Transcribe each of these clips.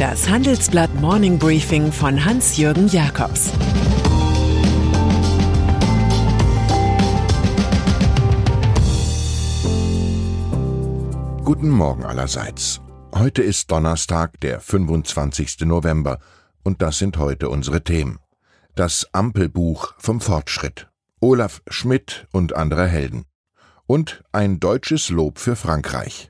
Das Handelsblatt Morning Briefing von Hans-Jürgen Jakobs Guten Morgen allerseits. Heute ist Donnerstag, der 25. November, und das sind heute unsere Themen. Das Ampelbuch vom Fortschritt. Olaf Schmidt und andere Helden. Und ein deutsches Lob für Frankreich.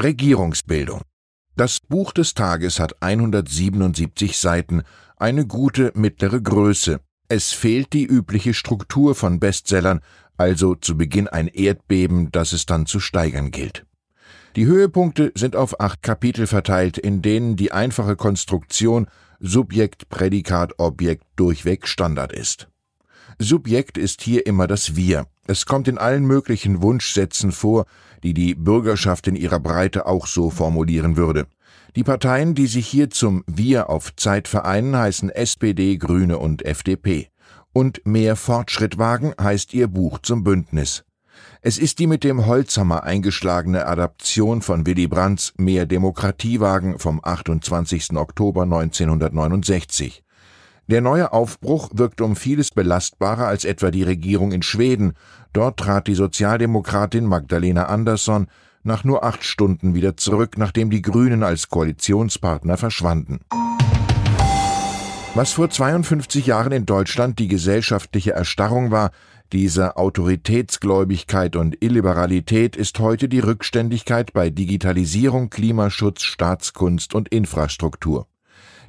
Regierungsbildung. Das Buch des Tages hat 177 Seiten, eine gute mittlere Größe. Es fehlt die übliche Struktur von Bestsellern, also zu Beginn ein Erdbeben, das es dann zu steigern gilt. Die Höhepunkte sind auf acht Kapitel verteilt, in denen die einfache Konstruktion Subjekt, Prädikat, Objekt durchweg Standard ist. Subjekt ist hier immer das Wir. Es kommt in allen möglichen Wunschsätzen vor, die die Bürgerschaft in ihrer Breite auch so formulieren würde. Die Parteien, die sich hier zum Wir auf Zeit vereinen, heißen SPD, Grüne und FDP. Und mehr Fortschritt wagen heißt ihr Buch zum Bündnis. Es ist die mit dem Holzhammer eingeschlagene Adaption von Willy Brandts Mehr Demokratiewagen vom 28. Oktober 1969. Der neue Aufbruch wirkt um vieles belastbarer als etwa die Regierung in Schweden. Dort trat die Sozialdemokratin Magdalena Andersson nach nur acht Stunden wieder zurück, nachdem die Grünen als Koalitionspartner verschwanden. Was vor 52 Jahren in Deutschland die gesellschaftliche Erstarrung war, diese Autoritätsgläubigkeit und Illiberalität ist heute die Rückständigkeit bei Digitalisierung, Klimaschutz, Staatskunst und Infrastruktur.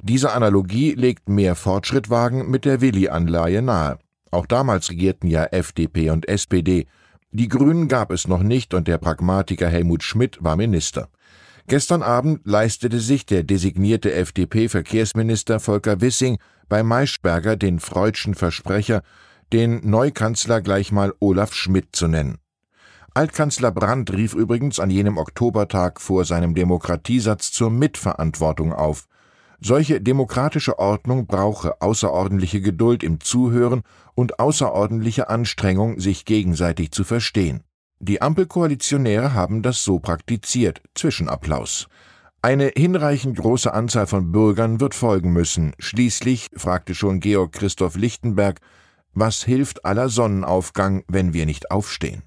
Diese Analogie legt mehr Fortschrittwagen mit der Willi-Anleihe nahe. Auch damals regierten ja FDP und SPD. Die Grünen gab es noch nicht und der Pragmatiker Helmut Schmidt war Minister. Gestern Abend leistete sich der designierte FDP-Verkehrsminister Volker Wissing bei Maischberger den freudschen Versprecher, den Neukanzler gleich mal Olaf Schmidt zu nennen. Altkanzler Brandt rief übrigens an jenem Oktobertag vor seinem Demokratiesatz zur Mitverantwortung auf. Solche demokratische Ordnung brauche außerordentliche Geduld im Zuhören und außerordentliche Anstrengung, sich gegenseitig zu verstehen. Die Ampelkoalitionäre haben das so praktiziert. Zwischenapplaus. Eine hinreichend große Anzahl von Bürgern wird folgen müssen. Schließlich, fragte schon Georg Christoph Lichtenberg, was hilft aller Sonnenaufgang, wenn wir nicht aufstehen?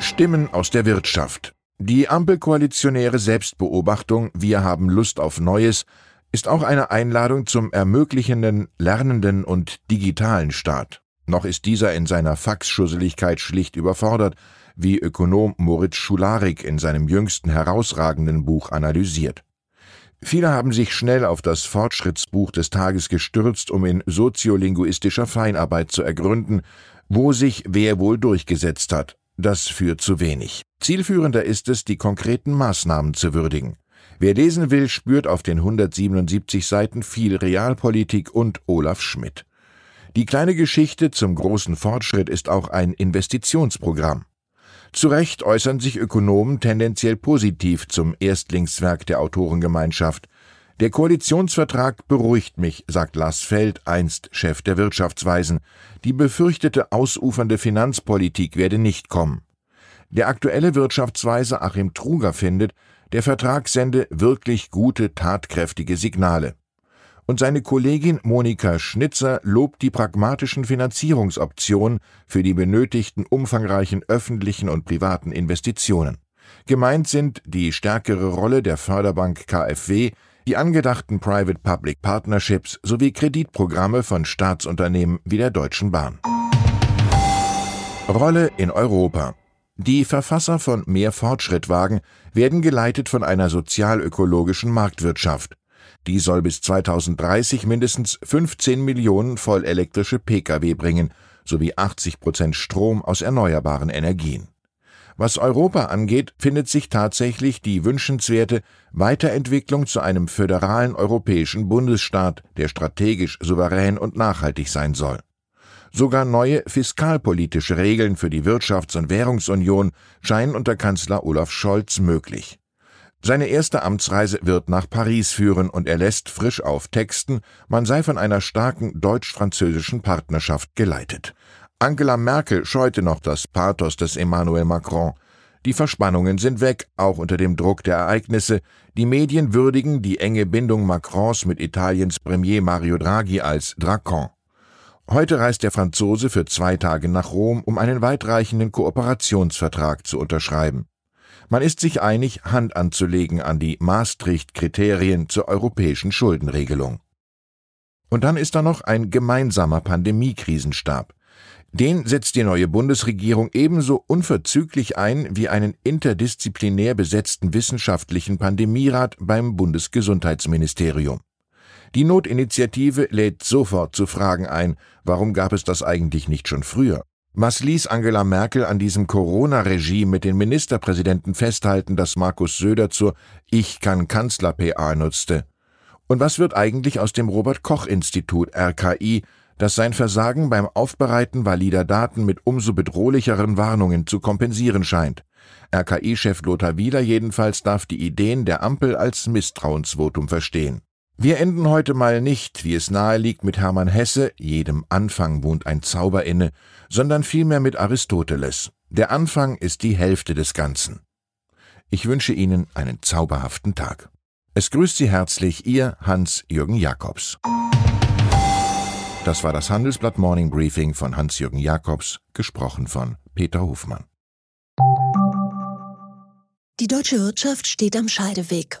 Stimmen aus der Wirtschaft. Die Ampelkoalitionäre Selbstbeobachtung Wir haben Lust auf Neues ist auch eine Einladung zum ermöglichenden, lernenden und digitalen Staat. Noch ist dieser in seiner Faxschusseligkeit schlicht überfordert, wie Ökonom Moritz Schularik in seinem jüngsten herausragenden Buch analysiert. Viele haben sich schnell auf das Fortschrittsbuch des Tages gestürzt, um in soziolinguistischer Feinarbeit zu ergründen, wo sich wer wohl durchgesetzt hat. Das führt zu wenig. Zielführender ist es, die konkreten Maßnahmen zu würdigen. Wer lesen will, spürt auf den 177 Seiten viel Realpolitik und Olaf Schmidt. Die kleine Geschichte zum großen Fortschritt ist auch ein Investitionsprogramm. Zu Recht äußern sich Ökonomen tendenziell positiv zum Erstlingswerk der Autorengemeinschaft. Der Koalitionsvertrag beruhigt mich, sagt Lars Feld, einst Chef der Wirtschaftsweisen. Die befürchtete ausufernde Finanzpolitik werde nicht kommen. Der aktuelle Wirtschaftsweise Achim Truger findet, der Vertrag sende wirklich gute, tatkräftige Signale und seine Kollegin Monika Schnitzer lobt die pragmatischen Finanzierungsoptionen für die benötigten umfangreichen öffentlichen und privaten Investitionen. Gemeint sind die stärkere Rolle der Förderbank KfW, die angedachten Private-Public Partnerships sowie Kreditprogramme von Staatsunternehmen wie der Deutschen Bahn. Rolle in Europa die Verfasser von Mehr Fortschrittwagen werden geleitet von einer sozialökologischen Marktwirtschaft. Die soll bis 2030 mindestens 15 Millionen vollelektrische Pkw bringen, sowie 80 Prozent Strom aus erneuerbaren Energien. Was Europa angeht, findet sich tatsächlich die wünschenswerte Weiterentwicklung zu einem föderalen europäischen Bundesstaat, der strategisch souverän und nachhaltig sein soll. Sogar neue fiskalpolitische Regeln für die Wirtschafts- und Währungsunion scheinen unter Kanzler Olaf Scholz möglich. Seine erste Amtsreise wird nach Paris führen und er lässt frisch auf Texten, man sei von einer starken deutsch-französischen Partnerschaft geleitet. Angela Merkel scheute noch das Pathos des Emmanuel Macron. Die Verspannungen sind weg, auch unter dem Druck der Ereignisse. Die Medien würdigen die enge Bindung Macrons mit Italiens Premier Mario Draghi als Drakon. Heute reist der Franzose für zwei Tage nach Rom, um einen weitreichenden Kooperationsvertrag zu unterschreiben. Man ist sich einig, Hand anzulegen an die Maastricht-Kriterien zur europäischen Schuldenregelung. Und dann ist da noch ein gemeinsamer Pandemiekrisenstab. Den setzt die neue Bundesregierung ebenso unverzüglich ein wie einen interdisziplinär besetzten wissenschaftlichen Pandemierat beim Bundesgesundheitsministerium. Die Notinitiative lädt sofort zu Fragen ein, warum gab es das eigentlich nicht schon früher? Was ließ Angela Merkel an diesem Corona-Regime mit den Ministerpräsidenten festhalten, das Markus Söder zur Ich kann Kanzler-PA nutzte? Und was wird eigentlich aus dem Robert Koch Institut RKI, das sein Versagen beim Aufbereiten valider Daten mit umso bedrohlicheren Warnungen zu kompensieren scheint. RKI-Chef Lothar Wieler jedenfalls darf die Ideen der Ampel als Misstrauensvotum verstehen. Wir enden heute mal nicht, wie es nahe liegt, mit Hermann Hesse, jedem Anfang wohnt ein Zauber inne, sondern vielmehr mit Aristoteles. Der Anfang ist die Hälfte des Ganzen. Ich wünsche Ihnen einen zauberhaften Tag. Es grüßt Sie herzlich Ihr Hans-Jürgen Jakobs. Das war das Handelsblatt Morning Briefing von Hans-Jürgen Jakobs, gesprochen von Peter Hofmann. Die deutsche Wirtschaft steht am Scheideweg.